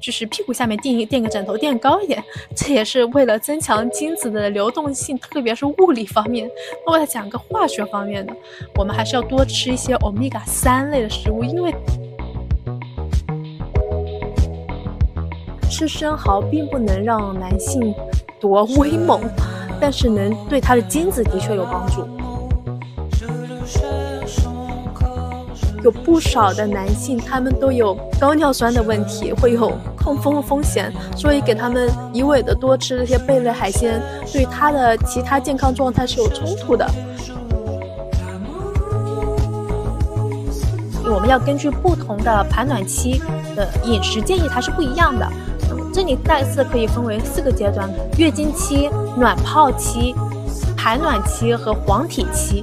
就是屁股下面垫一垫个枕头垫高一点，这也是为了增强精子的流动性，特别是物理方面。那我要讲个化学方面的，我们还是要多吃一些欧米伽三类的食物，因为吃生蚝并不能让男性多 威猛，但是能对他的精子的确有帮助。有不少的男性，他们都有高尿酸的问题，会有痛风的风险，所以给他们一味的多吃这些贝类海鲜，对他的其他健康状态是有冲突的。我们要根据不同的排卵期的饮食建议，它是不一样的。这里再次可以分为四个阶段：月经期、卵泡期、排卵期和黄体期。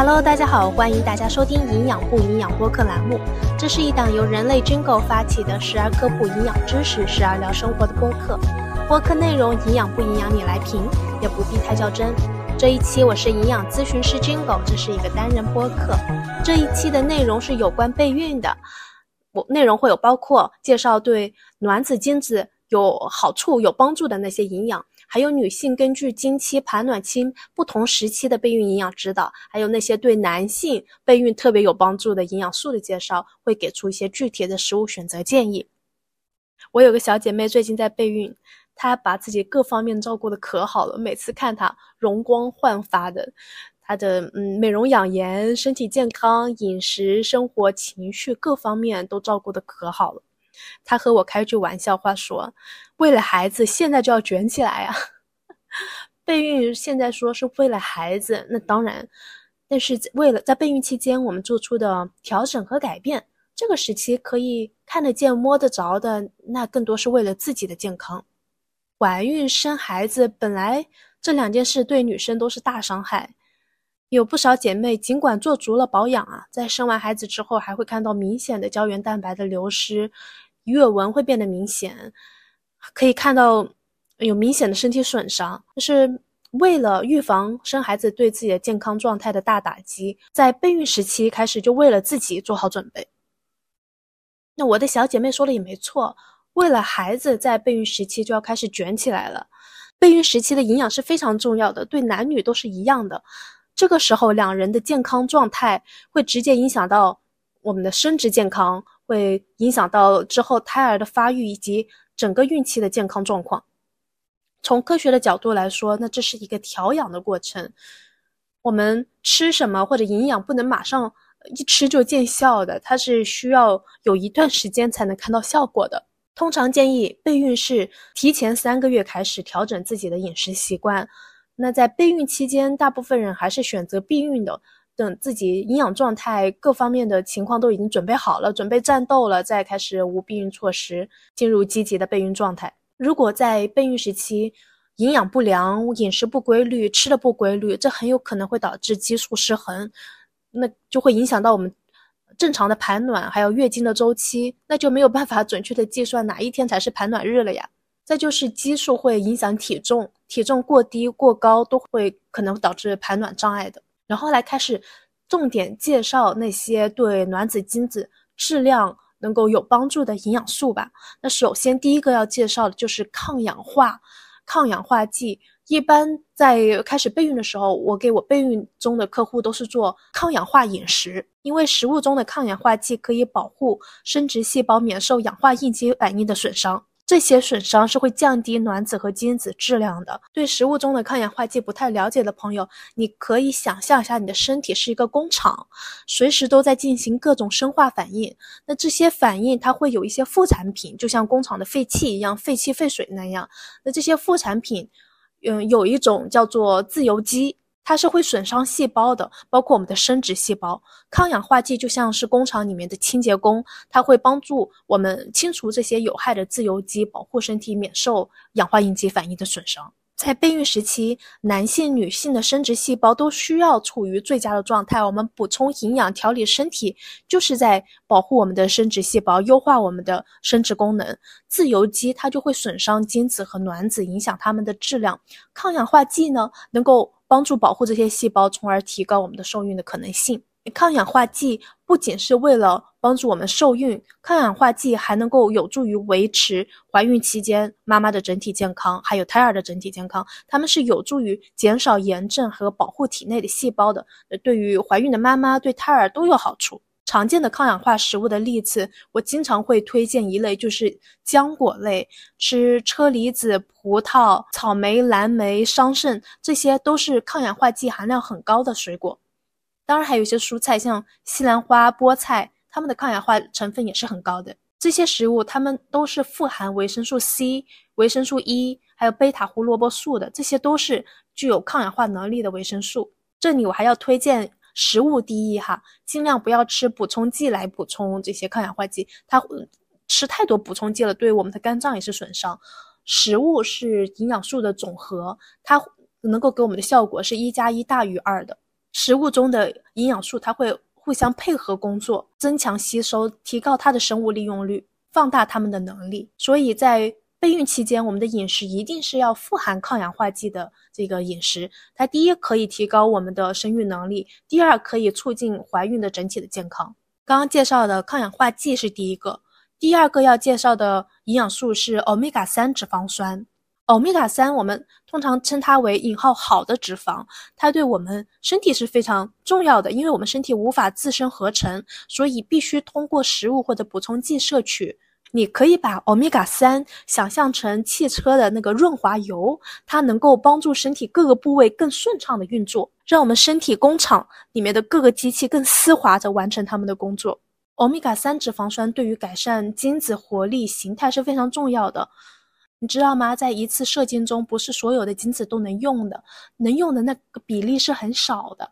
Hello，大家好，欢迎大家收听营养不营养播客栏目。这是一档由人类 Jingle 发起的，时而科普营养知识，时而聊生活的播客。播客内容营养不营养你来评，也不必太较真。这一期我是营养咨询师 Jingle，这是一个单人播客。这一期的内容是有关备孕的，我内容会有包括介绍对卵子精子有好处、有帮助的那些营养。还有女性根据经期、排卵期不同时期的备孕营养指导，还有那些对男性备孕特别有帮助的营养素的介绍，会给出一些具体的食物选择建议。我有个小姐妹最近在备孕，她把自己各方面照顾的可好了，每次看她容光焕发的，她的嗯美容养颜、身体健康、饮食、生活、情绪各方面都照顾的可好了。他和我开句玩笑话说：“为了孩子，现在就要卷起来啊！” 备孕现在说是为了孩子，那当然，但是为了在备孕期间我们做出的调整和改变，这个时期可以看得见、摸得着的，那更多是为了自己的健康。怀孕生孩子本来这两件事对女生都是大伤害，有不少姐妹尽管做足了保养啊，在生完孩子之后还会看到明显的胶原蛋白的流失。月纹会变得明显，可以看到有明显的身体损伤。就是为了预防生孩子对自己的健康状态的大打击，在备孕时期开始就为了自己做好准备。那我的小姐妹说的也没错，为了孩子在备孕时期就要开始卷起来了。备孕时期的营养是非常重要的，对男女都是一样的。这个时候两人的健康状态会直接影响到我们的生殖健康。会影响到之后胎儿的发育以及整个孕期的健康状况。从科学的角度来说，那这是一个调养的过程。我们吃什么或者营养不能马上一吃就见效的，它是需要有一段时间才能看到效果的。通常建议备孕是提前三个月开始调整自己的饮食习惯。那在备孕期间，大部分人还是选择避孕的。等自己营养状态各方面的情况都已经准备好了，准备战斗了，再开始无避孕措施，进入积极的备孕状态。如果在备孕时期营养不良、饮食不规律、吃的不规律，这很有可能会导致激素失衡，那就会影响到我们正常的排卵，还有月经的周期，那就没有办法准确的计算哪一天才是排卵日了呀。再就是激素会影响体重，体重过低、过高都会可能导致排卵障碍的。然后来开始重点介绍那些对卵子精子质量能够有帮助的营养素吧。那首先第一个要介绍的就是抗氧化抗氧化剂。一般在开始备孕的时候，我给我备孕中的客户都是做抗氧化饮食，因为食物中的抗氧化剂可以保护生殖细胞免受氧化应激反应的损伤。这些损伤是会降低卵子和精子质量的。对食物中的抗氧化剂不太了解的朋友，你可以想象一下，你的身体是一个工厂，随时都在进行各种生化反应。那这些反应它会有一些副产品，就像工厂的废气一样，废气废水那样。那这些副产品，嗯，有一种叫做自由基。它是会损伤细胞的，包括我们的生殖细胞。抗氧化剂就像是工厂里面的清洁工，它会帮助我们清除这些有害的自由基，保护身体免受氧化应激反应的损伤。在备孕时期，男性、女性的生殖细胞都需要处于最佳的状态。我们补充营养、调理身体，就是在保护我们的生殖细胞，优化我们的生殖功能。自由基它就会损伤精子和卵子，影响它们的质量。抗氧化剂呢，能够帮助保护这些细胞，从而提高我们的受孕的可能性。抗氧化剂不仅是为了帮助我们受孕，抗氧化剂还能够有助于维持怀孕期间妈妈的整体健康，还有胎儿的整体健康。它们是有助于减少炎症和保护体内的细胞的，对于怀孕的妈妈、对胎儿都有好处。常见的抗氧化食物的例子，我经常会推荐一类，就是浆果类，吃车厘子、葡萄、草莓、蓝莓、桑葚，这些都是抗氧化剂含量很高的水果。当然，还有一些蔬菜，像西兰花、菠菜，它们的抗氧化成分也是很高的。这些食物它们都是富含维生素 C、维生素 E，还有贝塔胡萝卜素的，这些都是具有抗氧化能力的维生素。这里我还要推荐食物第一哈，尽量不要吃补充剂来补充这些抗氧化剂，它吃太多补充剂了，对我们的肝脏也是损伤。食物是营养素的总和，它能够给我们的效果是一加一大于二的。食物中的营养素，它会互相配合工作，增强吸收，提高它的生物利用率，放大它们的能力。所以在备孕期间，我们的饮食一定是要富含抗氧化剂的这个饮食。它第一可以提高我们的生育能力，第二可以促进怀孕的整体的健康。刚刚介绍的抗氧化剂是第一个，第二个要介绍的营养素是欧米伽三脂肪酸。欧米伽三，我们通常称它为引号好的脂肪，它对我们身体是非常重要的，因为我们身体无法自身合成，所以必须通过食物或者补充剂摄取。你可以把欧米伽三想象成汽车的那个润滑油，它能够帮助身体各个部位更顺畅的运作，让我们身体工厂里面的各个机器更丝滑地完成他们的工作。欧米伽三脂肪酸对于改善精子活力形态是非常重要的。你知道吗？在一次射精中，不是所有的精子都能用的，能用的那个比例是很少的。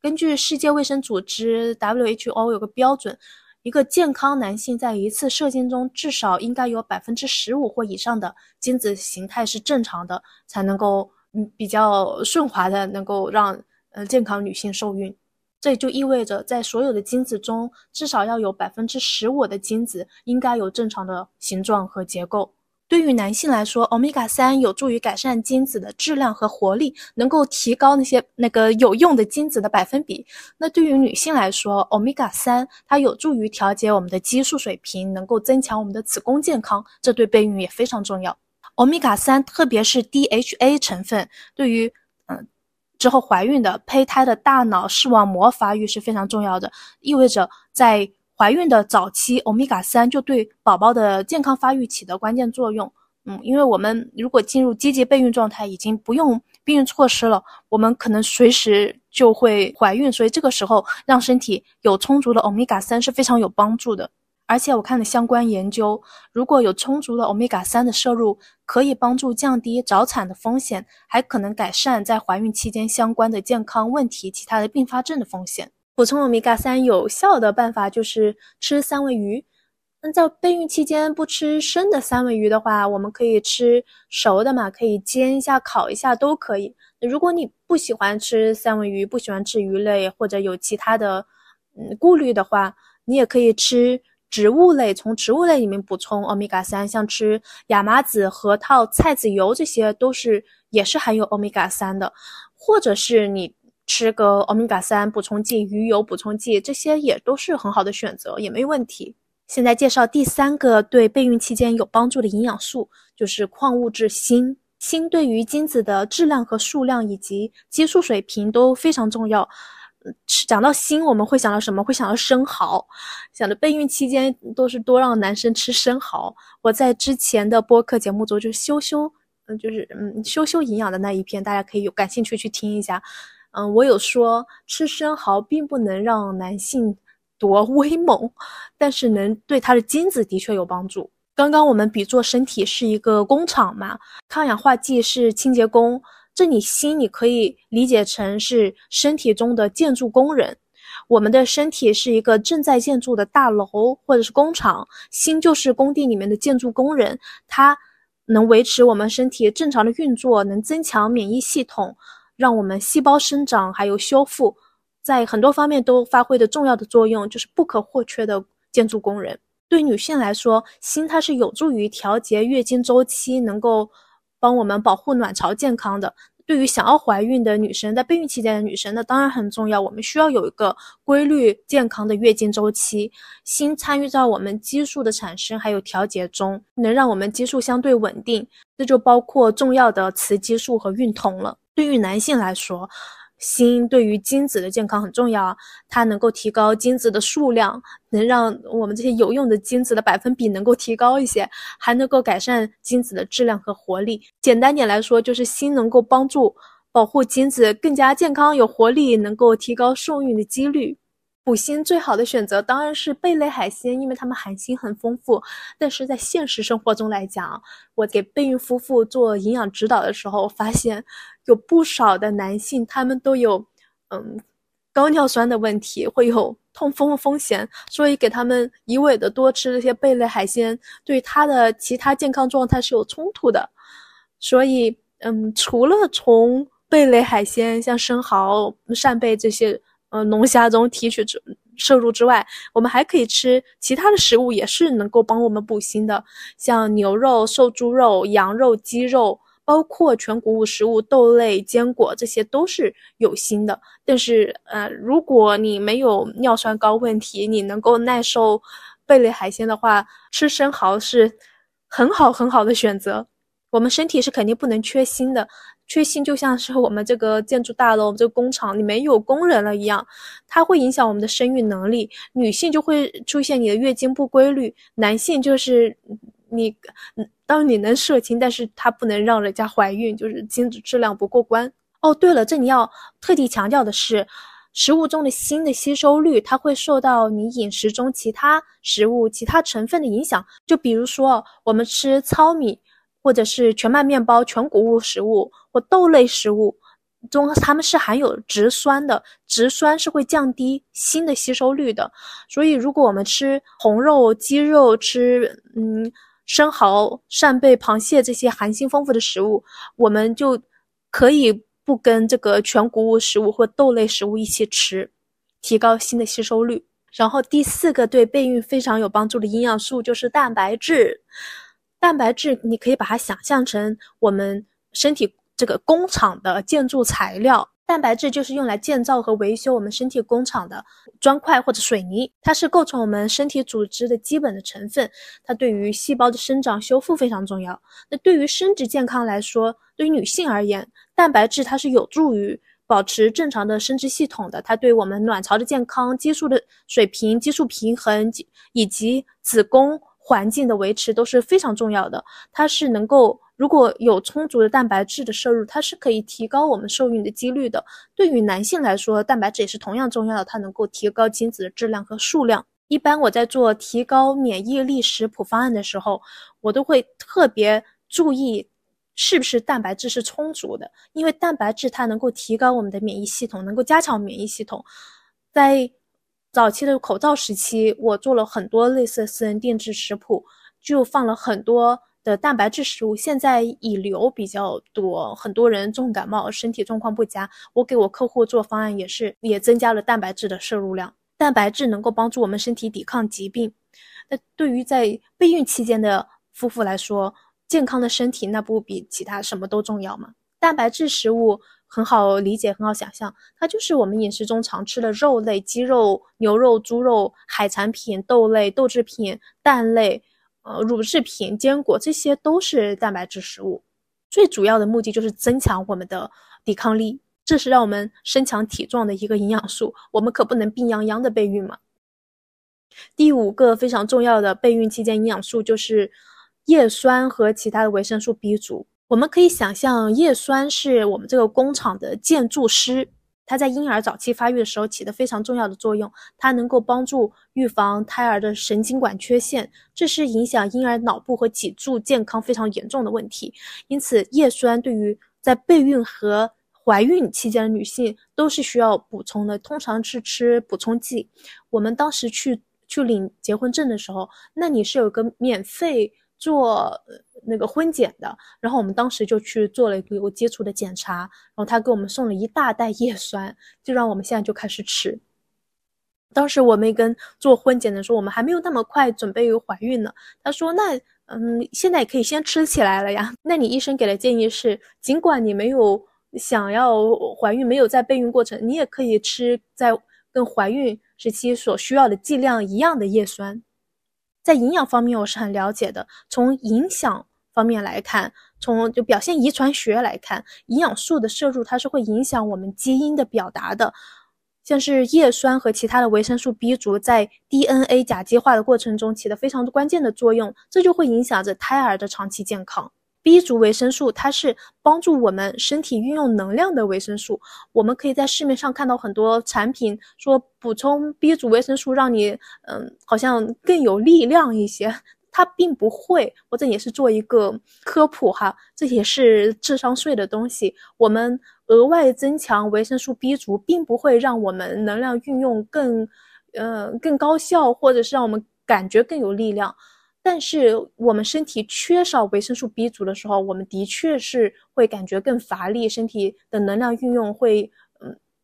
根据世界卫生组织 WHO 有个标准，一个健康男性在一次射精中至少应该有百分之十五或以上的精子形态是正常的，才能够嗯比较顺滑的能够让呃健康女性受孕。这也就意味着，在所有的精子中，至少要有百分之十五的精子应该有正常的形状和结构。对于男性来说，欧米伽三有助于改善精子的质量和活力，能够提高那些那个有用的精子的百分比。那对于女性来说，欧米伽三它有助于调节我们的激素水平，能够增强我们的子宫健康，这对备孕也非常重要。欧米伽三，特别是 DHA 成分，对于嗯之后怀孕的胚胎的大脑视网膜发育是非常重要的，意味着在。怀孕的早期，欧米伽三就对宝宝的健康发育起的关键作用。嗯，因为我们如果进入积极备孕状态，已经不用避孕措施了，我们可能随时就会怀孕，所以这个时候让身体有充足的欧米伽三是非常有帮助的。而且我看了相关研究，如果有充足的欧米伽三的摄入，可以帮助降低早产的风险，还可能改善在怀孕期间相关的健康问题、其他的并发症的风险。补充欧米伽三有效的办法就是吃三文鱼。那在备孕期间不吃生的三文鱼的话，我们可以吃熟的嘛，可以煎一下、烤一下都可以。如果你不喜欢吃三文鱼，不喜欢吃鱼类或者有其他的嗯顾虑的话，你也可以吃植物类，从植物类里面补充欧米伽三，像吃亚麻籽、核桃、菜籽油，这些都是也是含有欧米伽三的，或者是你。吃个欧米伽三补充剂、鱼油补充剂，这些也都是很好的选择，也没问题。现在介绍第三个对备孕期间有帮助的营养素，就是矿物质锌。锌对于精子的质量和数量以及激素水平都非常重要。吃讲到锌，我们会想到什么？会想到生蚝。想着备孕期间都是多让男生吃生蚝。我在之前的播客节目中，就是修修，嗯，就是嗯修修营养的那一篇，大家可以有感兴趣去听一下。嗯，我有说吃生蚝并不能让男性多 威猛，但是能对他的精子的确有帮助。刚刚我们比作身体是一个工厂嘛，抗氧化剂是清洁工，这里心你可以理解成是身体中的建筑工人。我们的身体是一个正在建筑的大楼或者是工厂，心就是工地里面的建筑工人，它能维持我们身体正常的运作，能增强免疫系统。让我们细胞生长还有修复，在很多方面都发挥的重要的作用，就是不可或缺的建筑工人。对女性来说，锌它是有助于调节月经周期，能够帮我们保护卵巢健康的。对于想要怀孕的女生，在备孕期间的女生，那当然很重要。我们需要有一个规律健康的月经周期，锌参与到我们激素的产生还有调节中，能让我们激素相对稳定。这就包括重要的雌激素和孕酮了。对于男性来说，锌对于精子的健康很重要，它能够提高精子的数量，能让我们这些有用的精子的百分比能够提高一些，还能够改善精子的质量和活力。简单点来说，就是锌能够帮助保护精子更加健康有活力，能够提高受孕的几率。补锌最好的选择当然是贝类海鲜，因为它们含锌很丰富。但是在现实生活中来讲，我给备孕夫妇做营养指导的时候，发现有不少的男性他们都有嗯高尿酸的问题，会有痛风的风险，所以给他们一味的多吃这些贝类海鲜，对他的其他健康状态是有冲突的。所以嗯，除了从贝类海鲜，像生蚝、扇贝这些。呃，龙虾中提取之摄入之外，我们还可以吃其他的食物，也是能够帮我们补锌的，像牛肉、瘦猪肉、羊肉、鸡肉，包括全谷物食物、豆类、坚果，这些都是有锌的。但是，呃，如果你没有尿酸高问题，你能够耐受贝类海鲜的话，吃生蚝是很好很好的选择。我们身体是肯定不能缺锌的。缺锌就像是我们这个建筑大楼、这个工厂，里没有工人了一样，它会影响我们的生育能力。女性就会出现你的月经不规律，男性就是你，当你能射精，但是它不能让人家怀孕，就是精子质量不过关。哦，对了，这里要特地强调的是，食物中的锌的吸收率，它会受到你饮食中其他食物、其他成分的影响。就比如说，我们吃糙米。或者是全麦面包、全谷物食物或豆类食物中，它们是含有植酸的，植酸是会降低锌的吸收率的。所以，如果我们吃红肉、鸡肉，吃嗯生蚝、扇贝、螃蟹这些含锌丰富的食物，我们就可以不跟这个全谷物食物或豆类食物一起吃，提高锌的吸收率。然后，第四个对备孕非常有帮助的营养素就是蛋白质。蛋白质，你可以把它想象成我们身体这个工厂的建筑材料。蛋白质就是用来建造和维修我们身体工厂的砖块或者水泥，它是构成我们身体组织的基本的成分。它对于细胞的生长修复非常重要。那对于生殖健康来说，对于女性而言，蛋白质它是有助于保持正常的生殖系统的。它对我们卵巢的健康、激素的水平、激素平衡以及子宫。环境的维持都是非常重要的，它是能够如果有充足的蛋白质的摄入，它是可以提高我们受孕的几率的。对于男性来说，蛋白质也是同样重要的，它能够提高精子的质量和数量。一般我在做提高免疫力食谱方案的时候，我都会特别注意是不是蛋白质是充足的，因为蛋白质它能够提高我们的免疫系统，能够加强免疫系统，在。早期的口罩时期，我做了很多类似私人定制食谱，就放了很多的蛋白质食物。现在乙流比较多，很多人重感冒，身体状况不佳，我给我客户做方案也是也增加了蛋白质的摄入量。蛋白质能够帮助我们身体抵抗疾病。那对于在备孕期间的夫妇来说，健康的身体那不比其他什么都重要吗？蛋白质食物。很好理解，很好想象，它就是我们饮食中常吃的肉类，鸡肉、牛肉、猪肉、海产品、豆类、豆制品、蛋类，呃，乳制品、坚果，这些都是蛋白质食物。最主要的目的就是增强我们的抵抗力，这是让我们身强体壮的一个营养素。我们可不能病殃殃的备孕嘛。第五个非常重要的备孕期间营养素就是叶酸和其他的维生素 B 族。我们可以想象，叶酸是我们这个工厂的建筑师，它在婴儿早期发育的时候起的非常重要的作用。它能够帮助预防胎儿的神经管缺陷，这是影响婴儿脑部和脊柱健康非常严重的问题。因此，叶酸对于在备孕和怀孕期间的女性都是需要补充的，通常是吃补充剂。我们当时去去领结婚证的时候，那你是有个免费做。那个婚检的，然后我们当时就去做了一个有基础的检查，然后他给我们送了一大袋叶酸，就让我们现在就开始吃。当时我们跟做婚检的说，我们还没有那么快准备怀孕呢。他说：“那嗯，现在也可以先吃起来了呀。”那你医生给的建议是，尽管你没有想要怀孕没有在备孕过程，你也可以吃在跟怀孕时期所需要的剂量一样的叶酸。在营养方面，我是很了解的。从影响方面来看，从就表现遗传学来看，营养素的摄入它是会影响我们基因的表达的。像是叶酸和其他的维生素 B 族在 DNA 甲基化的过程中起的非常关键的作用，这就会影响着胎儿的长期健康。B 族维生素它是帮助我们身体运用能量的维生素，我们可以在市面上看到很多产品说补充 B 族维生素让你嗯好像更有力量一些，它并不会。我这也是做一个科普哈，这也是智商税的东西。我们。额外增强维生素 B 族，并不会让我们能量运用更，呃，更高效，或者是让我们感觉更有力量。但是我们身体缺少维生素 B 族的时候，我们的确是会感觉更乏力，身体的能量运用会，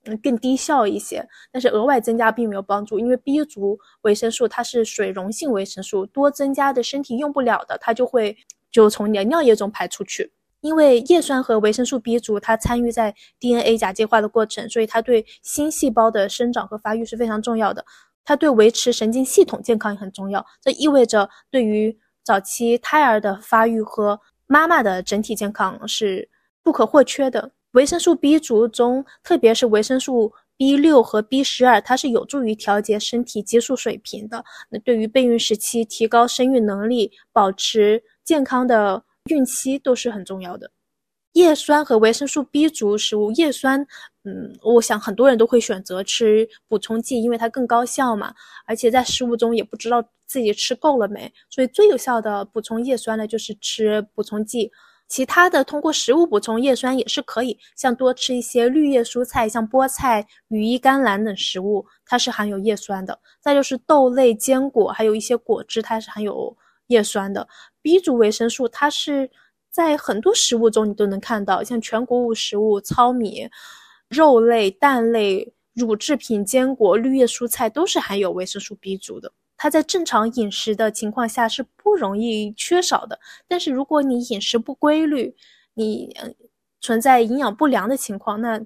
嗯，更低效一些。但是额外增加并没有帮助，因为 B 族维生素它是水溶性维生素，多增加的身体用不了的，它就会就从你的尿液中排出去。因为叶酸和维生素 B 族，它参与在 DNA 甲基化的过程，所以它对新细胞的生长和发育是非常重要的。它对维持神经系统健康也很重要。这意味着对于早期胎儿的发育和妈妈的整体健康是不可或缺的。维生素 B 族中，特别是维生素 B 六和 B 十二，它是有助于调节身体激素水平的。那对于备孕时期提高生育能力、保持健康的。孕期都是很重要的，叶酸和维生素 B 族食物。叶酸，嗯，我想很多人都会选择吃补充剂，因为它更高效嘛。而且在食物中也不知道自己吃够了没，所以最有效的补充叶酸呢，就是吃补充剂。其他的通过食物补充叶酸也是可以，像多吃一些绿叶蔬菜，像菠菜、羽衣甘蓝等食物，它是含有叶酸的。再就是豆类、坚果，还有一些果汁，它是含有。叶酸的 B 族维生素，它是在很多食物中你都能看到，像全谷物食物、糙米、肉类、蛋类、乳制品、坚果、绿叶蔬菜都是含有维生素 B 族的。它在正常饮食的情况下是不容易缺少的，但是如果你饮食不规律，你存在营养不良的情况，那。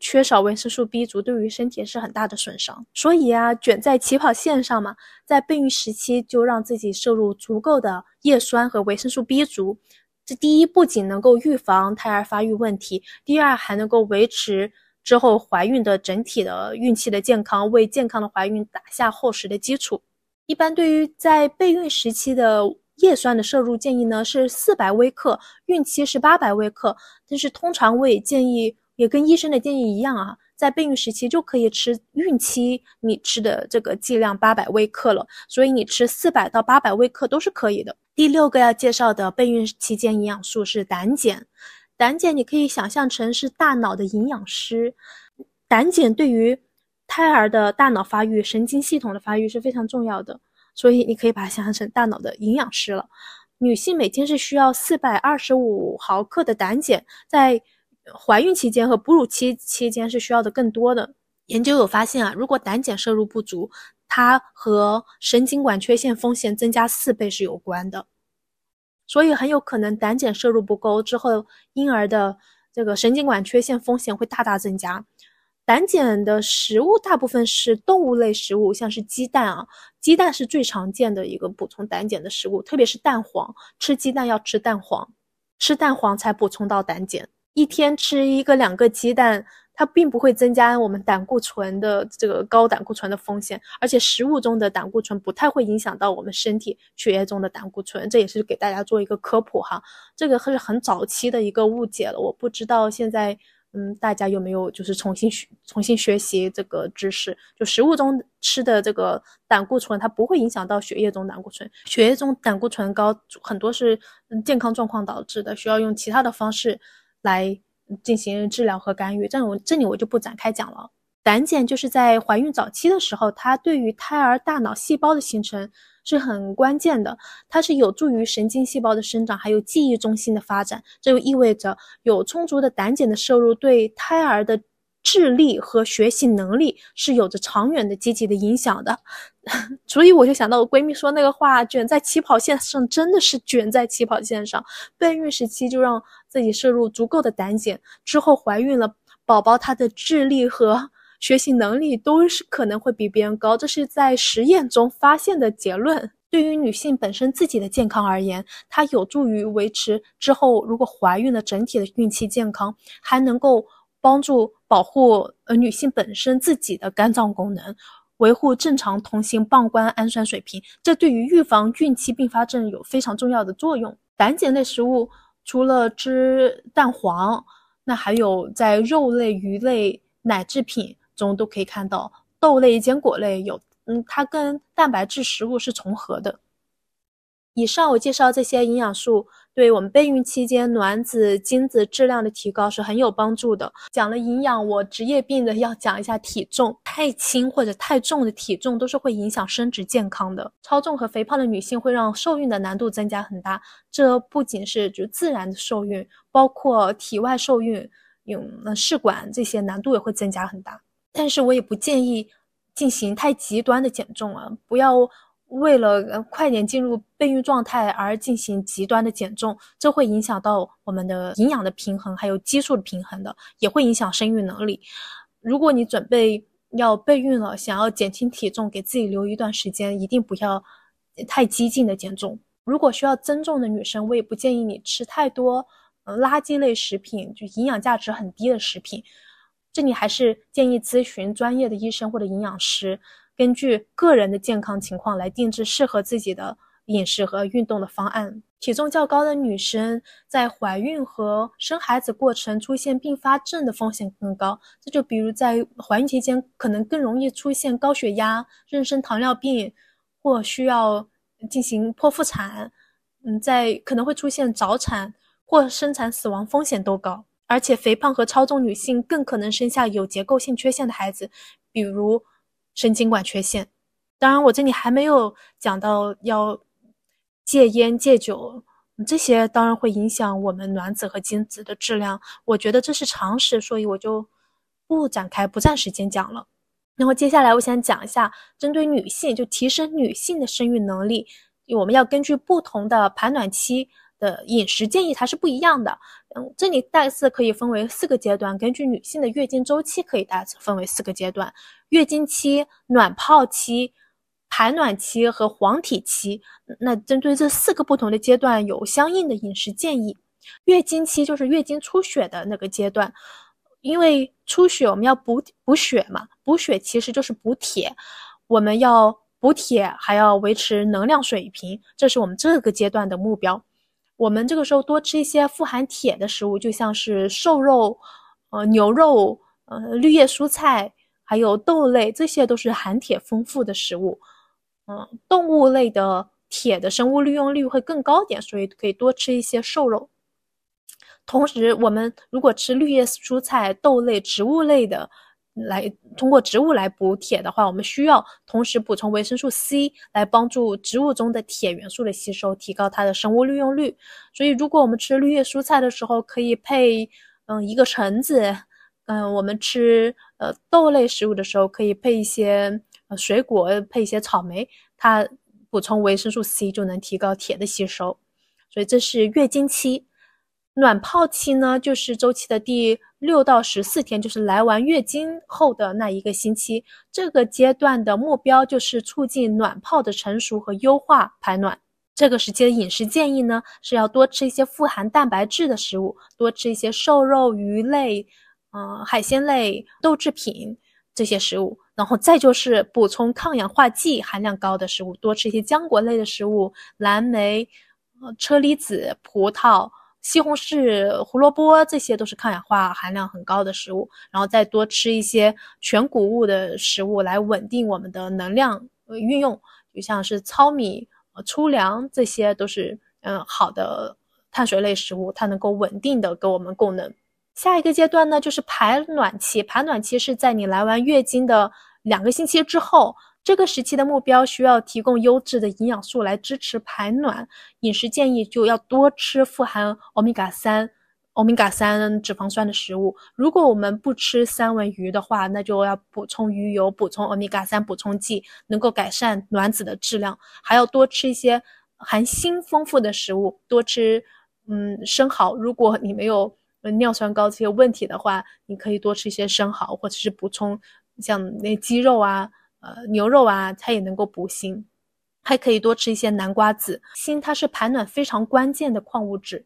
缺少维生素 B 族对于身体是很大的损伤，所以啊，卷在起跑线上嘛，在备孕时期就让自己摄入足够的叶酸和维生素 B 族。这第一不仅能够预防胎儿发育问题，第二还能够维持之后怀孕的整体的孕期的健康，为健康的怀孕打下厚实的基础。一般对于在备孕时期的叶酸的摄入建议呢是四百微克，孕期是八百微克，但是通常我也建议。也跟医生的建议一样啊，在备孕时期就可以吃孕期你吃的这个剂量八百微克了，所以你吃四百到八百微克都是可以的。第六个要介绍的备孕期间营养素是胆碱，胆碱你可以想象成是大脑的营养师，胆碱对于胎儿的大脑发育、神经系统的发育是非常重要的，所以你可以把它想象成大脑的营养师了。女性每天是需要四百二十五毫克的胆碱，在怀孕期间和哺乳期期间是需要的更多的。研究有发现啊，如果胆碱摄入不足，它和神经管缺陷风险增加四倍是有关的。所以很有可能胆碱摄入不够之后，婴儿的这个神经管缺陷风险会大大增加。胆碱的食物大部分是动物类食物，像是鸡蛋啊，鸡蛋是最常见的一个补充胆碱的食物，特别是蛋黄，吃鸡蛋要吃蛋黄，吃蛋黄才补充到胆碱。一天吃一个两个鸡蛋，它并不会增加我们胆固醇的这个高胆固醇的风险，而且食物中的胆固醇不太会影响到我们身体血液中的胆固醇，这也是给大家做一个科普哈。这个是很早期的一个误解了，我不知道现在嗯大家有没有就是重新学重新学习这个知识，就食物中吃的这个胆固醇它不会影响到血液中胆固醇，血液中胆固醇高很多是健康状况导致的，需要用其他的方式。来进行治疗和干预，这我这里我就不展开讲了。胆碱就是在怀孕早期的时候，它对于胎儿大脑细胞的形成是很关键的，它是有助于神经细胞的生长，还有记忆中心的发展。这就意味着有充足的胆碱的摄入，对胎儿的智力和学习能力是有着长远的积极的影响的。所以我就想到我闺蜜说那个话，卷在起跑线上，真的是卷在起跑线上。备孕时期就让自己摄入足够的胆碱，之后怀孕了，宝宝他的智力和 学习能力都是可能会比别人高，这是在实验中发现的结论。对于女性本身自己的健康而言，它有助于维持之后如果怀孕的整体的孕期健康，还能够帮助保护呃女性本身自己的肝脏功能。维护正常同型傍观氨酸水平，这对于预防孕期并发症有非常重要的作用。胆碱类食物除了吃蛋黄，那还有在肉类、鱼类、奶制品中都可以看到，豆类、坚果类有，嗯，它跟蛋白质食物是重合的。以上我介绍这些营养素。对我们备孕期间卵子、精子质量的提高是很有帮助的。讲了营养，我职业病的要讲一下体重。太轻或者太重的体重都是会影响生殖健康的。超重和肥胖的女性会让受孕的难度增加很大。这不仅是就自然的受孕，包括体外受孕，用试管这些难度也会增加很大。但是我也不建议进行太极端的减重啊，不要。为了快点进入备孕状态而进行极端的减重，这会影响到我们的营养的平衡，还有激素的平衡的，也会影响生育能力。如果你准备要备孕了，想要减轻体重，给自己留一段时间，一定不要太激进的减重。如果需要增重的女生，我也不建议你吃太多垃圾类食品，就营养价值很低的食品。这里还是建议咨询专业的医生或者营养师。根据个人的健康情况来定制适合自己的饮食和运动的方案。体重较高的女生在怀孕和生孩子过程出现并发症的风险更高。这就比如在怀孕期间可能更容易出现高血压、妊娠糖尿病，或需要进行剖腹产。嗯，在可能会出现早产或生产死亡风险都高。而且肥胖和超重女性更可能生下有结构性缺陷的孩子，比如。神经管缺陷，当然我这里还没有讲到要戒烟戒酒，这些当然会影响我们卵子和精子的质量。我觉得这是常识，所以我就不展开，不占时间讲了。然后接下来我想讲一下，针对女性，就提升女性的生育能力，我们要根据不同的排卵期。的饮食建议它是不一样的，嗯，这里大致可以分为四个阶段，根据女性的月经周期可以大致分为四个阶段：月经期、卵泡期、排卵期和黄体期。那针对这四个不同的阶段，有相应的饮食建议。月经期就是月经出血的那个阶段，因为出血我们要补补血嘛，补血其实就是补铁，我们要补铁还要维持能量水平，这是我们这个阶段的目标。我们这个时候多吃一些富含铁的食物，就像是瘦肉、呃牛肉、呃绿叶蔬菜，还有豆类，这些都是含铁丰富的食物。嗯，动物类的铁的生物利用率会更高点，所以可以多吃一些瘦肉。同时，我们如果吃绿叶蔬菜、豆类、植物类的。来通过植物来补铁的话，我们需要同时补充维生素 C 来帮助植物中的铁元素的吸收，提高它的生物利用率。所以，如果我们吃绿叶蔬菜的时候，可以配嗯一个橙子，嗯，我们吃呃豆类食物的时候，可以配一些水果，配一些草莓，它补充维生素 C 就能提高铁的吸收。所以这是月经期。卵泡期呢，就是周期的第六到十四天，就是来完月经后的那一个星期。这个阶段的目标就是促进卵泡的成熟和优化排卵。这个时期的饮食建议呢，是要多吃一些富含蛋白质的食物，多吃一些瘦肉、鱼类、嗯海鲜类、豆制品这些食物。然后再就是补充抗氧化剂含量高的食物，多吃一些浆果类的食物，蓝莓、呃车厘子、葡萄。西红柿、胡萝卜这些都是抗氧化含量很高的食物，然后再多吃一些全谷物的食物来稳定我们的能量运用，就像是糙米、粗粮，这些都是嗯好的碳水类食物，它能够稳定的给我们供能。下一个阶段呢，就是排卵期，排卵期是在你来完月经的两个星期之后。这个时期的目标需要提供优质的营养素来支持排卵，饮食建议就要多吃富含欧米伽三、欧米伽三脂肪酸的食物。如果我们不吃三文鱼的话，那就要补充鱼油，补充欧米伽三补充剂，能够改善卵子的质量。还要多吃一些含锌丰富的食物，多吃嗯生蚝。如果你没有尿酸高这些问题的话，你可以多吃一些生蚝，或者是补充像那鸡肉啊、呃牛肉啊，它也能够补锌。还可以多吃一些南瓜子，锌它是排卵非常关键的矿物质。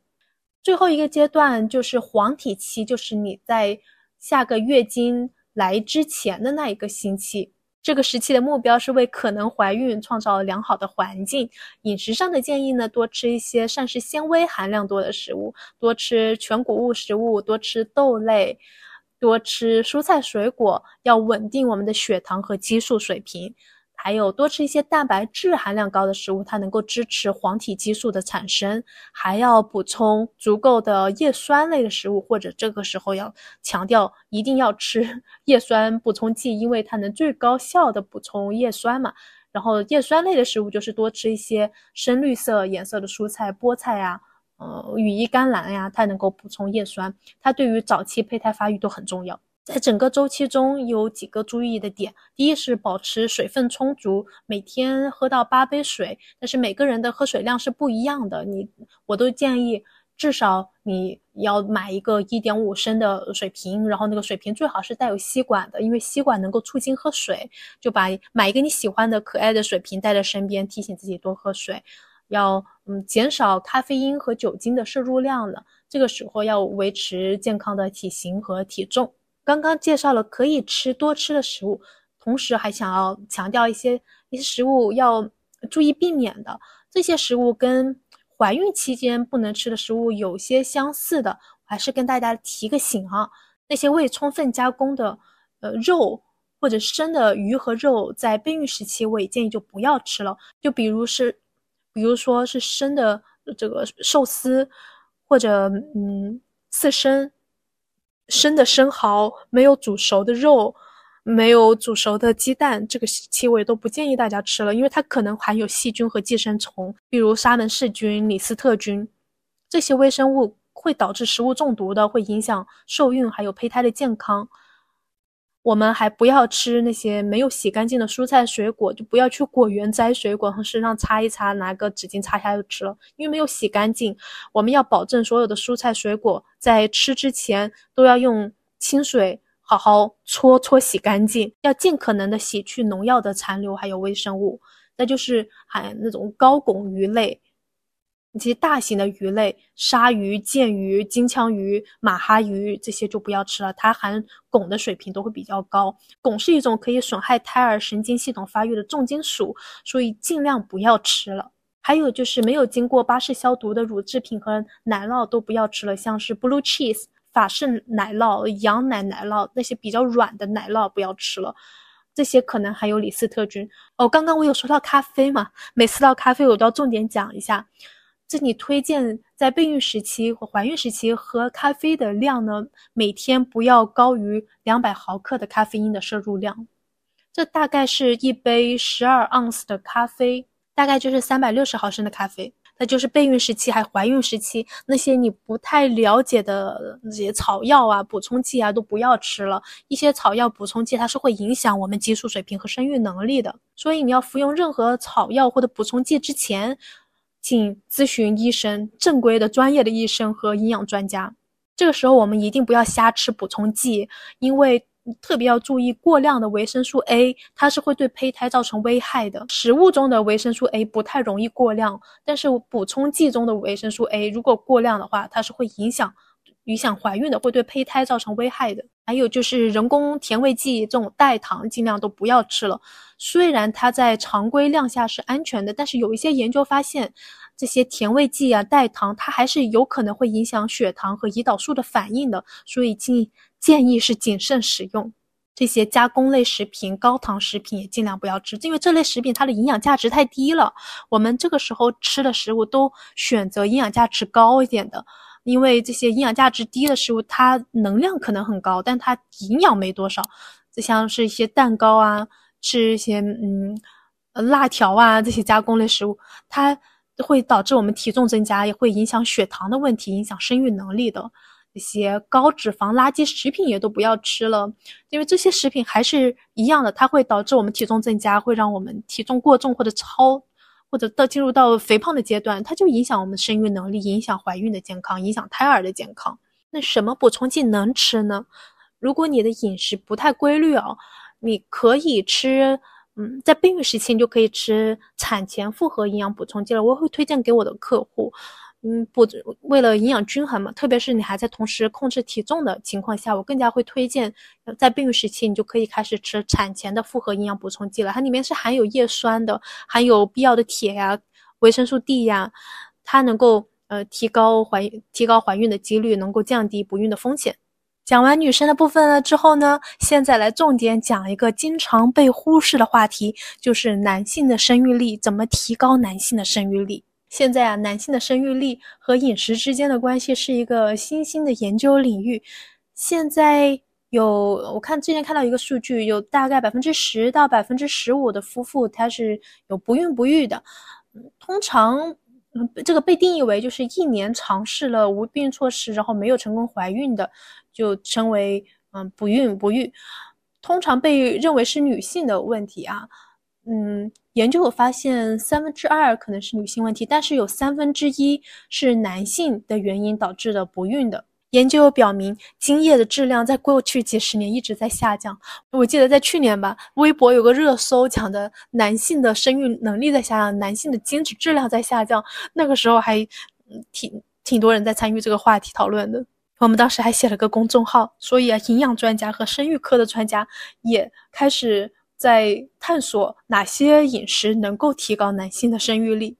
最后一个阶段就是黄体期，就是你在下个月经来之前的那一个星期。这个时期的目标是为可能怀孕创造良好的环境。饮食上的建议呢，多吃一些膳食纤维含量多的食物，多吃全谷物食物，多吃豆类，多吃蔬菜水果，要稳定我们的血糖和激素水平。还有多吃一些蛋白质含量高的食物，它能够支持黄体激素的产生。还要补充足够的叶酸类的食物，或者这个时候要强调一定要吃 叶酸补充剂，因为它能最高效的补充叶酸嘛。然后叶酸类的食物就是多吃一些深绿色颜色的蔬菜，菠菜呀，呃，羽衣甘蓝呀，它能够补充叶酸，它对于早期胚胎发育都很重要。在整个周期中有几个注意的点，第一是保持水分充足，每天喝到八杯水。但是每个人的喝水量是不一样的，你我都建议至少你要买一个一点五升的水瓶，然后那个水瓶最好是带有吸管的，因为吸管能够促进喝水。就把买一个你喜欢的可爱的水瓶带在身边，提醒自己多喝水。要嗯减少咖啡因和酒精的摄入量了，这个时候要维持健康的体型和体重。刚刚介绍了可以吃多吃的食物，同时还想要强调一些一些食物要注意避免的。这些食物跟怀孕期间不能吃的食物有些相似的，还是跟大家提个醒啊。那些未充分加工的呃肉或者生的鱼和肉，在备孕时期我也建议就不要吃了。就比如是，比如说是生的这个寿司，或者嗯刺身。生的生蚝，没有煮熟的肉，没有煮熟的鸡蛋，这个期我也都不建议大家吃了，因为它可能含有细菌和寄生虫，比如沙门氏菌、李斯特菌，这些微生物会导致食物中毒的，会影响受孕还有胚胎的健康。我们还不要吃那些没有洗干净的蔬菜水果，就不要去果园摘水果，从身上擦一擦，拿个纸巾擦一下就吃了，因为没有洗干净。我们要保证所有的蔬菜水果在吃之前都要用清水好好搓搓洗干净，要尽可能的洗去农药的残留还有微生物。再就是含那种高汞鱼类。以及大型的鱼类，鲨鱼、剑鱼、金枪鱼、马哈鱼这些就不要吃了，它含汞的水平都会比较高。汞是一种可以损害胎儿神经系统发育的重金属，所以尽量不要吃了。还有就是没有经过巴氏消毒的乳制品和奶酪都不要吃了，像是 blue cheese 法式奶酪、羊奶奶酪那些比较软的奶酪不要吃了，这些可能含有李斯特菌。哦，刚刚我有说到咖啡嘛，每次到咖啡我都要重点讲一下。这里推荐在备孕时期和怀孕时期喝咖啡的量呢，每天不要高于两百毫克的咖啡因的摄入量。这大概是一杯十二盎司的咖啡，大概就是三百六十毫升的咖啡。那就是备孕时期还怀孕时期那些你不太了解的那些草药啊、补充剂啊都不要吃了。一些草药补充剂它是会影响我们激素水平和生育能力的，所以你要服用任何草药或者补充剂之前。请咨询医生，正规的、专业的医生和营养专家。这个时候，我们一定不要瞎吃补充剂，因为特别要注意过量的维生素 A，它是会对胚胎造成危害的。食物中的维生素 A 不太容易过量，但是补充剂中的维生素 A 如果过量的话，它是会影响。影响怀孕的，会对胚胎造成危害的。还有就是人工甜味剂这种代糖，尽量都不要吃了。虽然它在常规量下是安全的，但是有一些研究发现，这些甜味剂啊、代糖，它还是有可能会影响血糖和胰岛素的反应的。所以建建议是谨慎使用这些加工类食品、高糖食品，也尽量不要吃，因为这类食品它的营养价值太低了。我们这个时候吃的食物都选择营养价值高一点的。因为这些营养价值低的食物，它能量可能很高，但它营养没多少。就像是一些蛋糕啊，吃一些嗯，辣条啊这些加工类食物，它会导致我们体重增加，也会影响血糖的问题，影响生育能力的。一些高脂肪垃圾食品也都不要吃了，因为这些食品还是一样的，它会导致我们体重增加，会让我们体重过重或者超，或者到进入到肥胖的阶段，它就影响我们生育能力，影响怀孕的健康，影响胎儿的健康。那什么补充剂能吃呢？如果你的饮食不太规律哦，你可以吃，嗯，在备孕时期你就可以吃产前复合营养补充剂了。我会推荐给我的客户，嗯，不，为了营养均衡嘛，特别是你还在同时控制体重的情况下，我更加会推荐在备孕时期你就可以开始吃产前的复合营养补充剂了。它里面是含有叶酸的，含有必要的铁呀、维生素 D 呀，它能够。呃，提高怀提高怀孕的几率，能够降低不孕的风险。讲完女生的部分了之后呢，现在来重点讲一个经常被忽视的话题，就是男性的生育力，怎么提高男性的生育力？现在啊，男性的生育力和饮食之间的关系是一个新兴的研究领域。现在有，我看之前看到一个数据，有大概百分之十到百分之十五的夫妇他是有不孕不育的。通常。这个被定义为就是一年尝试了无避孕措施，然后没有成功怀孕的，就称为嗯不孕不育。通常被认为是女性的问题啊。嗯，研究有发现三分之二可能是女性问题，但是有三分之一是男性的原因导致的不孕的。研究表明，精液的质量在过去几十年一直在下降。我记得在去年吧，微博有个热搜讲的男性的生育能力在下降，男性的精子质量在下降。那个时候还挺挺多人在参与这个话题讨论的。我们当时还写了个公众号，所以啊，营养专家和生育科的专家也开始在探索哪些饮食能够提高男性的生育力。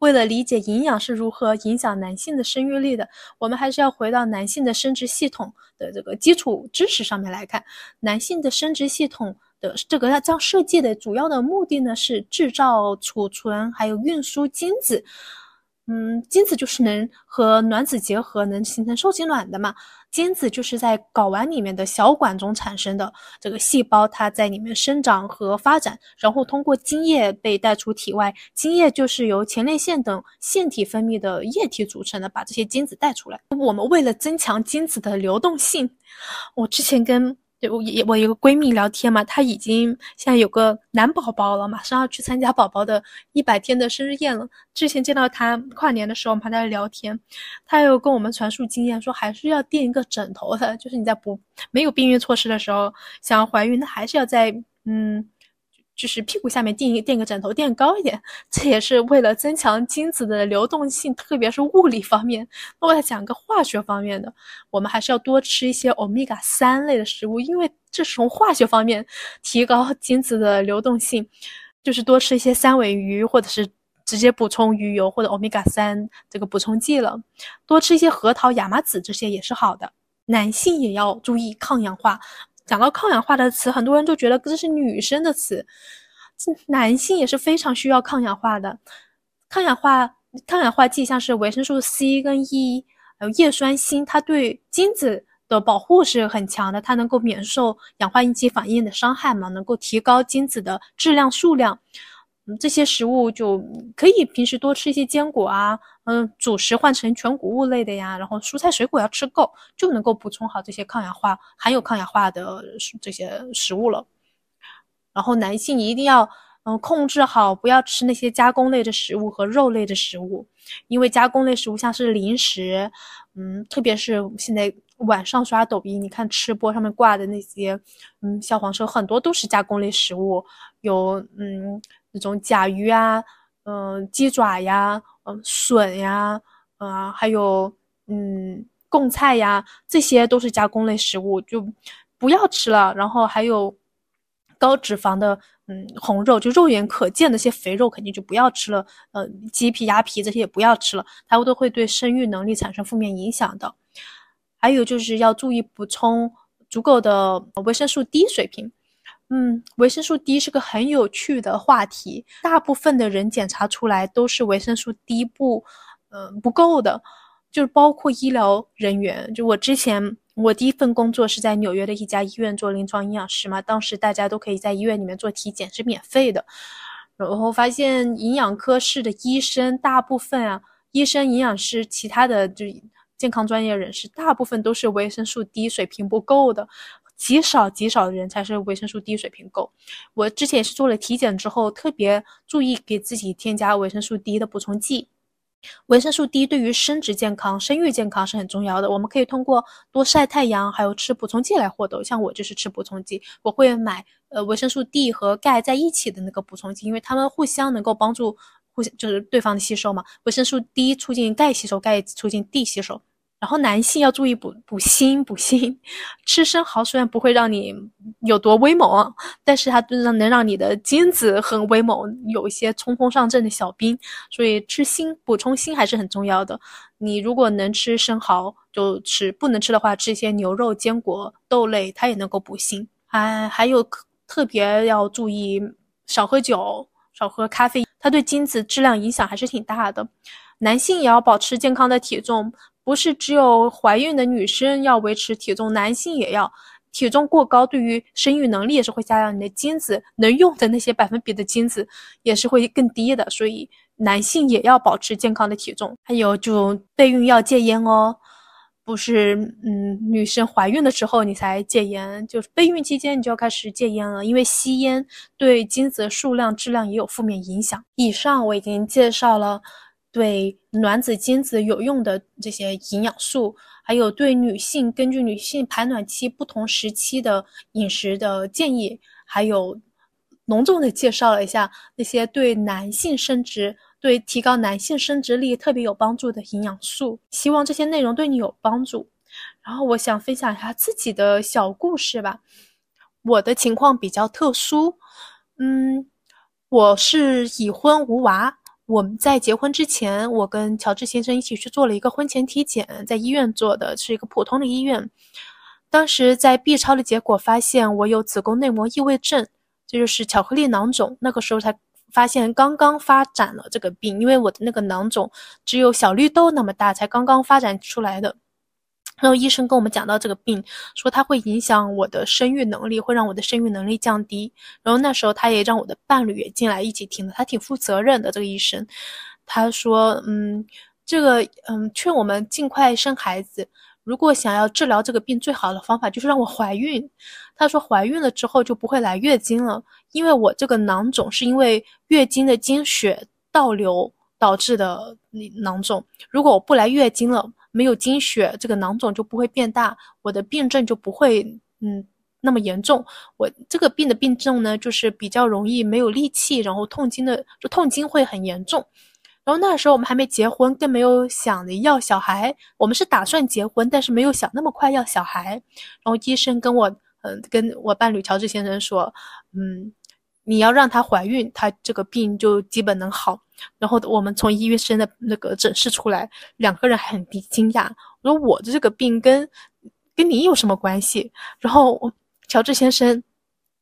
为了理解营养是如何影响男性的生育力的，我们还是要回到男性的生殖系统的这个基础知识上面来看。男性的生殖系统的这个要这样设计的主要的目的呢，是制造、储存还有运输精子。嗯，精子就是能和卵子结合，能形成受精卵的嘛。精子就是在睾丸里面的小管中产生的，这个细胞它在里面生长和发展，然后通过精液被带出体外。精液就是由前列腺等腺体分泌的液体组成的，把这些精子带出来。我们为了增强精子的流动性，我之前跟。我也我有个闺蜜聊天嘛，她已经现在有个男宝宝了，马上要去参加宝宝的一百天的生日宴了。之前见到她跨年的时候，我们还在聊天，她又跟我们传述经验，说还是要垫一个枕头的，就是你在不没有避孕措施的时候，想要怀孕，那还是要在嗯。就是屁股下面垫垫个枕头，垫高一点，这也是为了增强精子的流动性，特别是物理方面。那我再讲个化学方面的，我们还是要多吃一些欧米伽三类的食物，因为这是从化学方面提高精子的流动性，就是多吃一些三文鱼，或者是直接补充鱼油或者欧米伽三这个补充剂了。多吃一些核桃、亚麻籽这些也是好的。男性也要注意抗氧化。讲到抗氧化的词，很多人都觉得这是女生的词，男性也是非常需要抗氧化的。抗氧化抗氧化剂像是维生素 C 跟 E，还有叶酸锌，它对精子的保护是很强的，它能够免受氧化应激反应的伤害嘛，能够提高精子的质量数量。这些食物就可以平时多吃一些坚果啊，嗯，主食换成全谷物类的呀，然后蔬菜水果要吃够，就能够补充好这些抗氧化含有抗氧化的这些食物了。然后男性一定要嗯控制好，不要吃那些加工类的食物和肉类的食物，因为加工类食物像是零食，嗯，特别是现在晚上刷抖音，你看吃播上面挂的那些嗯小黄车，很多都是加工类食物，有嗯。那种甲鱼啊，嗯，鸡爪呀，嗯，笋呀，啊，还有嗯，贡菜呀，这些都是加工类食物，就不要吃了。然后还有高脂肪的，嗯，红肉，就肉眼可见的些肥肉，肯定就不要吃了。呃，鸡皮、鸭皮这些也不要吃了，它都会对生育能力产生负面影响的。还有就是要注意补充足够的维生素 D 水平。嗯，维生素 D 是个很有趣的话题。大部分的人检查出来都是维生素 D 不，嗯，不够的，就是包括医疗人员。就我之前，我第一份工作是在纽约的一家医院做临床营养师嘛，当时大家都可以在医院里面做体检，是免费的。然后发现营养科室的医生大部分啊，医生、营养师、其他的就。健康专业人士，大部分都是维生素 D 水平不够的，极少极少的人才是维生素 D 水平够。我之前也是做了体检之后，特别注意给自己添加维生素 D 的补充剂。维生素 D 对于生殖健康、生育健康是很重要的。我们可以通过多晒太阳，还有吃补充剂来获得。像我就是吃补充剂，我会买呃维生素 D 和钙在一起的那个补充剂，因为它们互相能够帮助互相就是对方的吸收嘛。维生素 D 促进钙吸收，钙促进 D 吸收。然后男性要注意补补锌，补锌。吃生蚝虽然不会让你有多威猛，但是它让能让你的精子很威猛，有一些冲锋上阵的小兵。所以吃锌补充锌还是很重要的。你如果能吃生蚝就吃，不能吃的话吃一些牛肉、坚果、豆类，它也能够补锌。还还有特别要注意少喝酒，少喝咖啡，它对精子质量影响还是挺大的。男性也要保持健康的体重。不是只有怀孕的女生要维持体重，男性也要。体重过高对于生育能力也是会下降，你的精子能用的那些百分比的精子也是会更低的。所以男性也要保持健康的体重。还有就备孕要戒烟哦，不是嗯女生怀孕的时候你才戒烟，就是备孕期间你就要开始戒烟了，因为吸烟对精子的数量质量也有负面影响。以上我已经介绍了。对卵子、精子有用的这些营养素，还有对女性根据女性排卵期不同时期的饮食的建议，还有隆重的介绍了一下那些对男性生殖、对提高男性生殖力特别有帮助的营养素。希望这些内容对你有帮助。然后我想分享一下自己的小故事吧。我的情况比较特殊，嗯，我是已婚无娃。我们在结婚之前，我跟乔治先生一起去做了一个婚前体检，在医院做的是一个普通的医院。当时在 B 超的结果发现我有子宫内膜异位症，这就是巧克力囊肿。那个时候才发现刚刚发展了这个病，因为我的那个囊肿只有小绿豆那么大，才刚刚发展出来的。然后医生跟我们讲到这个病，说它会影响我的生育能力，会让我的生育能力降低。然后那时候他也让我的伴侣也进来一起听的，他挺负责任的。这个医生，他说，嗯，这个，嗯，劝我们尽快生孩子。如果想要治疗这个病，最好的方法就是让我怀孕。他说怀孕了之后就不会来月经了，因为我这个囊肿是因为月经的经血倒流导致的囊肿。如果我不来月经了。没有经血，这个囊肿就不会变大，我的病症就不会嗯那么严重。我这个病的病症呢，就是比较容易没有力气，然后痛经的就痛经会很严重。然后那时候我们还没结婚，更没有想着要小孩。我们是打算结婚，但是没有想那么快要小孩。然后医生跟我嗯跟我伴侣乔治先生说，嗯。你要让她怀孕，她这个病就基本能好。然后我们从医院生的那个诊室出来，两个人还很惊讶。我说我的这个病跟跟你有什么关系？然后乔治先生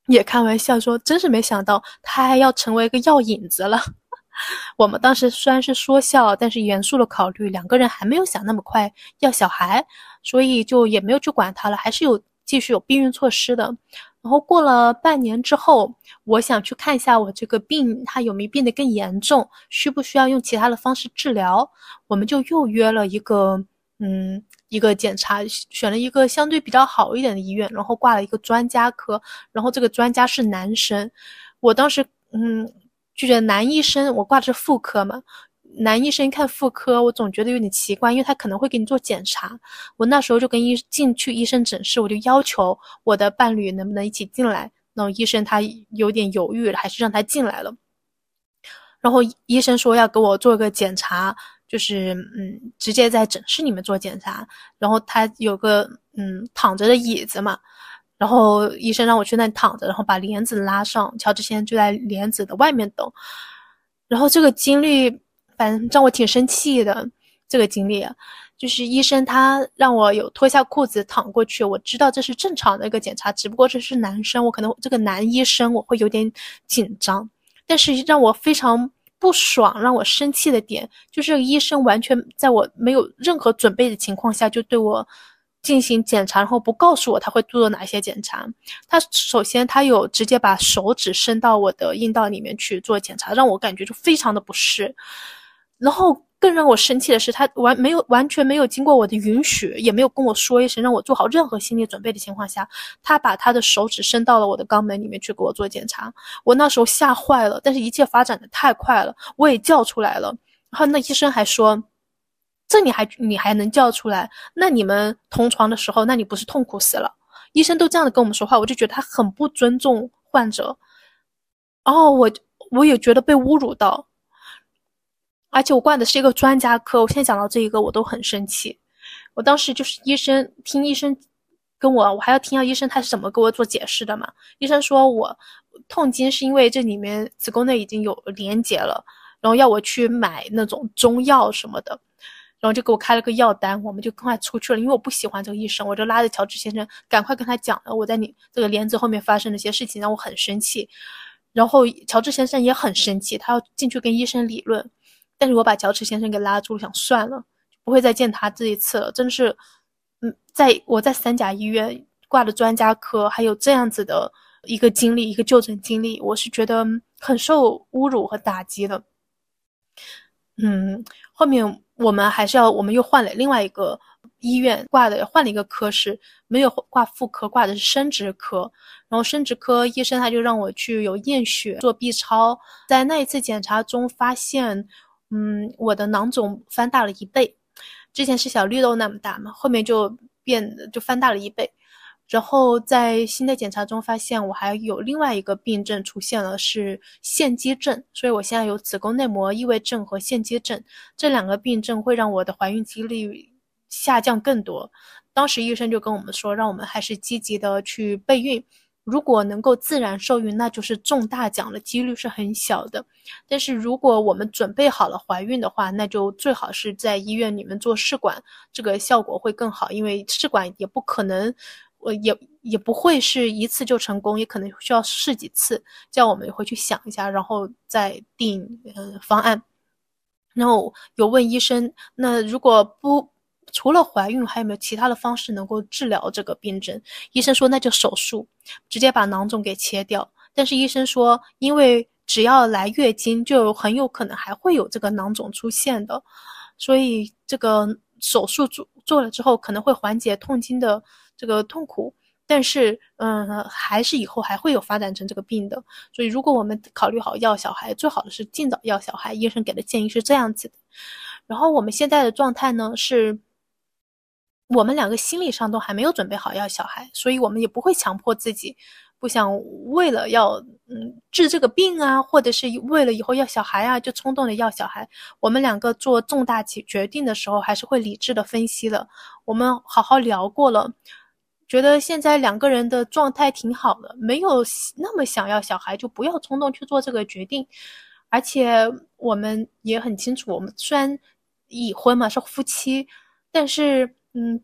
也开玩笑说：“真是没想到，他还要成为一个药引子了。”我们当时虽然是说笑，但是严肃的考虑，两个人还没有想那么快要小孩，所以就也没有去管他了，还是有继续有避孕措施的。然后过了半年之后，我想去看一下我这个病，它有没有变得更严重，需不需要用其他的方式治疗？我们就又约了一个，嗯，一个检查，选了一个相对比较好一点的医院，然后挂了一个专家科，然后这个专家是男生，我当时，嗯，就觉得男医生，我挂的是妇科嘛。男医生看妇科，我总觉得有点奇怪，因为他可能会给你做检查。我那时候就跟医进去医生诊室，我就要求我的伴侣能不能一起进来。那医生他有点犹豫，还是让他进来了。然后医生说要给我做个检查，就是嗯，直接在诊室里面做检查。然后他有个嗯躺着的椅子嘛，然后医生让我去那里躺着，然后把帘子拉上。乔治先就在帘子的外面等。然后这个经历。反正让我挺生气的，这个经历，就是医生他让我有脱下裤子躺过去，我知道这是正常的一个检查，只不过这是男生，我可能这个男医生我会有点紧张，但是让我非常不爽、让我生气的点，就是医生完全在我没有任何准备的情况下就对我。进行检查，然后不告诉我他会做哪些检查。他首先他有直接把手指伸到我的阴道里面去做检查，让我感觉就非常的不适。然后更让我生气的是，他完没有完全没有经过我的允许，也没有跟我说一声，让我做好任何心理准备的情况下，他把他的手指伸到了我的肛门里面去给我做检查。我那时候吓坏了，但是一切发展的太快了，我也叫出来了。然后那医生还说：“这你还你还能叫出来？那你们同床的时候，那你不是痛苦死了？”医生都这样的跟我们说话，我就觉得他很不尊重患者。哦，我我也觉得被侮辱到。而且我挂的是一个专家科，我现在讲到这一个我都很生气。我当时就是医生听医生跟我，我还要听下医生他是怎么给我做解释的嘛。医生说我痛经是因为这里面子宫内已经有连结了，然后要我去买那种中药什么的，然后就给我开了个药单，我们就赶快出去了。因为我不喜欢这个医生，我就拉着乔治先生赶快跟他讲了我在你这个帘子后面发生的一些事情，让我很生气。然后乔治先生也很生气，他要进去跟医生理论。但是我把脚趾先生给拉住，想算了，不会再见他这一次了。真的是，嗯，在我在三甲医院挂的专家科，还有这样子的一个经历，一个就诊经历，我是觉得很受侮辱和打击的。嗯，后面我们还是要，我们又换了另外一个医院挂的，换了一个科室，没有挂妇科，挂的是生殖科。然后生殖科医生他就让我去有验血做 B 超，在那一次检查中发现。嗯，我的囊肿翻大了一倍，之前是小绿豆那么大嘛，后面就变就翻大了一倍。然后在新的检查中发现我还有另外一个病症出现了，是腺肌症。所以我现在有子宫内膜异位症和腺肌症这两个病症，会让我的怀孕几率下降更多。当时医生就跟我们说，让我们还是积极的去备孕。如果能够自然受孕，那就是中大奖了，几率是很小的。但是如果我们准备好了怀孕的话，那就最好是在医院里面做试管，这个效果会更好。因为试管也不可能，呃，也也不会是一次就成功，也可能需要试几次。这样我们回去想一下，然后再定呃方案。然后有问医生，那如果不。除了怀孕，还有没有其他的方式能够治疗这个病症？医生说那就手术，直接把囊肿给切掉。但是医生说，因为只要来月经，就很有可能还会有这个囊肿出现的，所以这个手术做做了之后，可能会缓解痛经的这个痛苦，但是嗯，还是以后还会有发展成这个病的。所以如果我们考虑好要小孩，最好的是尽早要小孩。医生给的建议是这样子的。然后我们现在的状态呢是。我们两个心理上都还没有准备好要小孩，所以我们也不会强迫自己，不想为了要嗯治这个病啊，或者是为了以后要小孩啊，就冲动的要小孩。我们两个做重大决决定的时候，还是会理智的分析的。我们好好聊过了，觉得现在两个人的状态挺好的，没有那么想要小孩，就不要冲动去做这个决定。而且我们也很清楚，我们虽然已婚嘛，是夫妻，但是。嗯，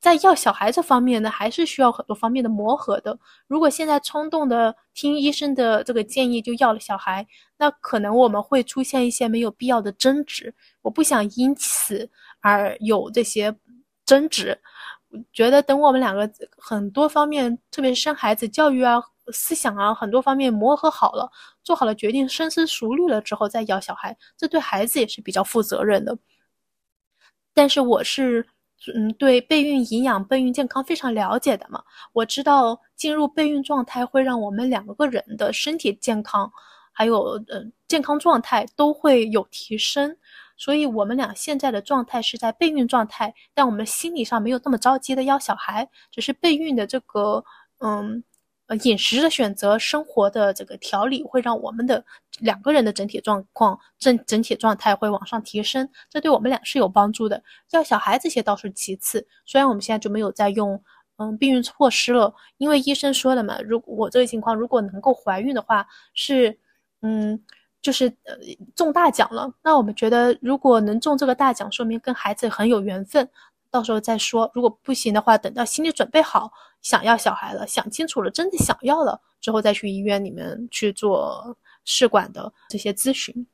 在要小孩这方面呢，还是需要很多方面的磨合的。如果现在冲动的听医生的这个建议就要了小孩，那可能我们会出现一些没有必要的争执。我不想因此而有这些争执。觉得等我们两个很多方面，特别是生孩子、教育啊、思想啊，很多方面磨合好了，做好了决定，深思熟虑了之后再要小孩，这对孩子也是比较负责任的。但是我是。嗯，对备孕营养、备孕健康非常了解的嘛，我知道进入备孕状态会让我们两个人的身体健康，还有呃健康状态都会有提升，所以我们俩现在的状态是在备孕状态，但我们心理上没有那么着急的要小孩，只是备孕的这个嗯。呃，饮食的选择、生活的这个调理，会让我们的两个人的整体状况、整整体状态会往上提升，这对我们俩是有帮助的。要小孩这些倒是其次，虽然我们现在就没有在用嗯避孕措施了，因为医生说的嘛，如果我这个情况如果能够怀孕的话，是嗯就是呃中大奖了。那我们觉得如果能中这个大奖，说明跟孩子很有缘分。到时候再说，如果不行的话，等到心理准备好，想要小孩了，想清楚了，真的想要了之后，再去医院里面去做试管的这些咨询。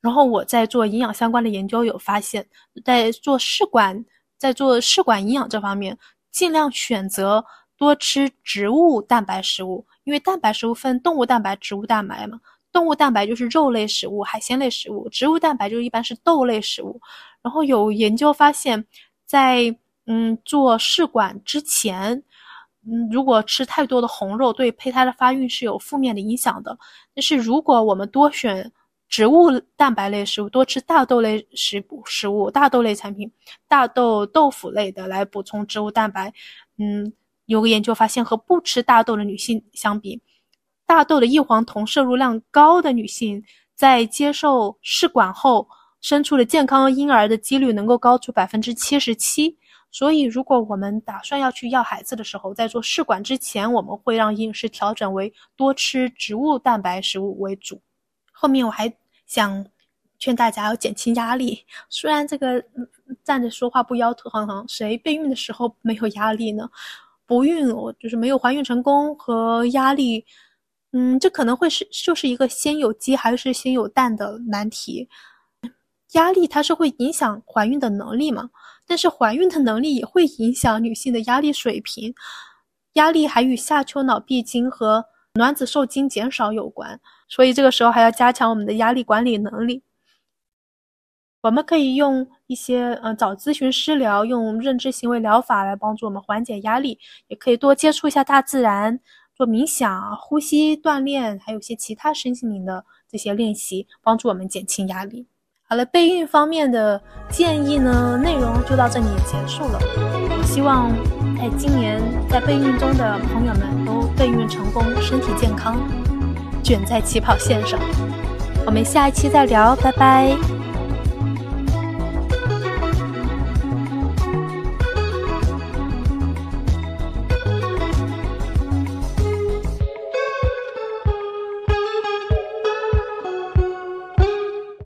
然后我在做营养相关的研究，有发现，在做试管，在做试管营养这方面，尽量选择多吃植物蛋白食物，因为蛋白食物分动物蛋白、植物蛋白嘛。动物蛋白就是肉类食物、海鲜类食物，植物蛋白就一般是豆类食物。然后有研究发现，在嗯做试管之前，嗯如果吃太多的红肉，对胚胎的发育是有负面的影响的。但是如果我们多选植物蛋白类食物，多吃大豆类食食物、大豆类产品、大豆豆腐类的来补充植物蛋白，嗯，有个研究发现，和不吃大豆的女性相比，大豆的异黄酮摄入量高的女性，在接受试管后。生出了健康婴儿的几率能够高出百分之七十七，所以如果我们打算要去要孩子的时候，在做试管之前，我们会让饮食调整为多吃植物蛋白食物为主。后面我还想劝大家要减轻压力，虽然这个站着说话不腰疼，谁备孕的时候没有压力呢？不孕，我就是没有怀孕成功和压力，嗯，这可能会是就是一个先有鸡还是先有蛋的难题。压力它是会影响怀孕的能力嘛？但是怀孕的能力也会影响女性的压力水平，压力还与下丘脑闭经和卵子受精减少有关，所以这个时候还要加强我们的压力管理能力。我们可以用一些呃找咨询师聊，用认知行为疗法来帮助我们缓解压力，也可以多接触一下大自然，做冥想、呼吸锻炼，还有一些其他身心灵的这些练习，帮助我们减轻压力。好了，备孕方面的建议呢，内容就到这里结束了。希望在今年在备孕中的朋友们都备孕成功，身体健康，卷在起跑线上。我们下一期再聊，拜拜。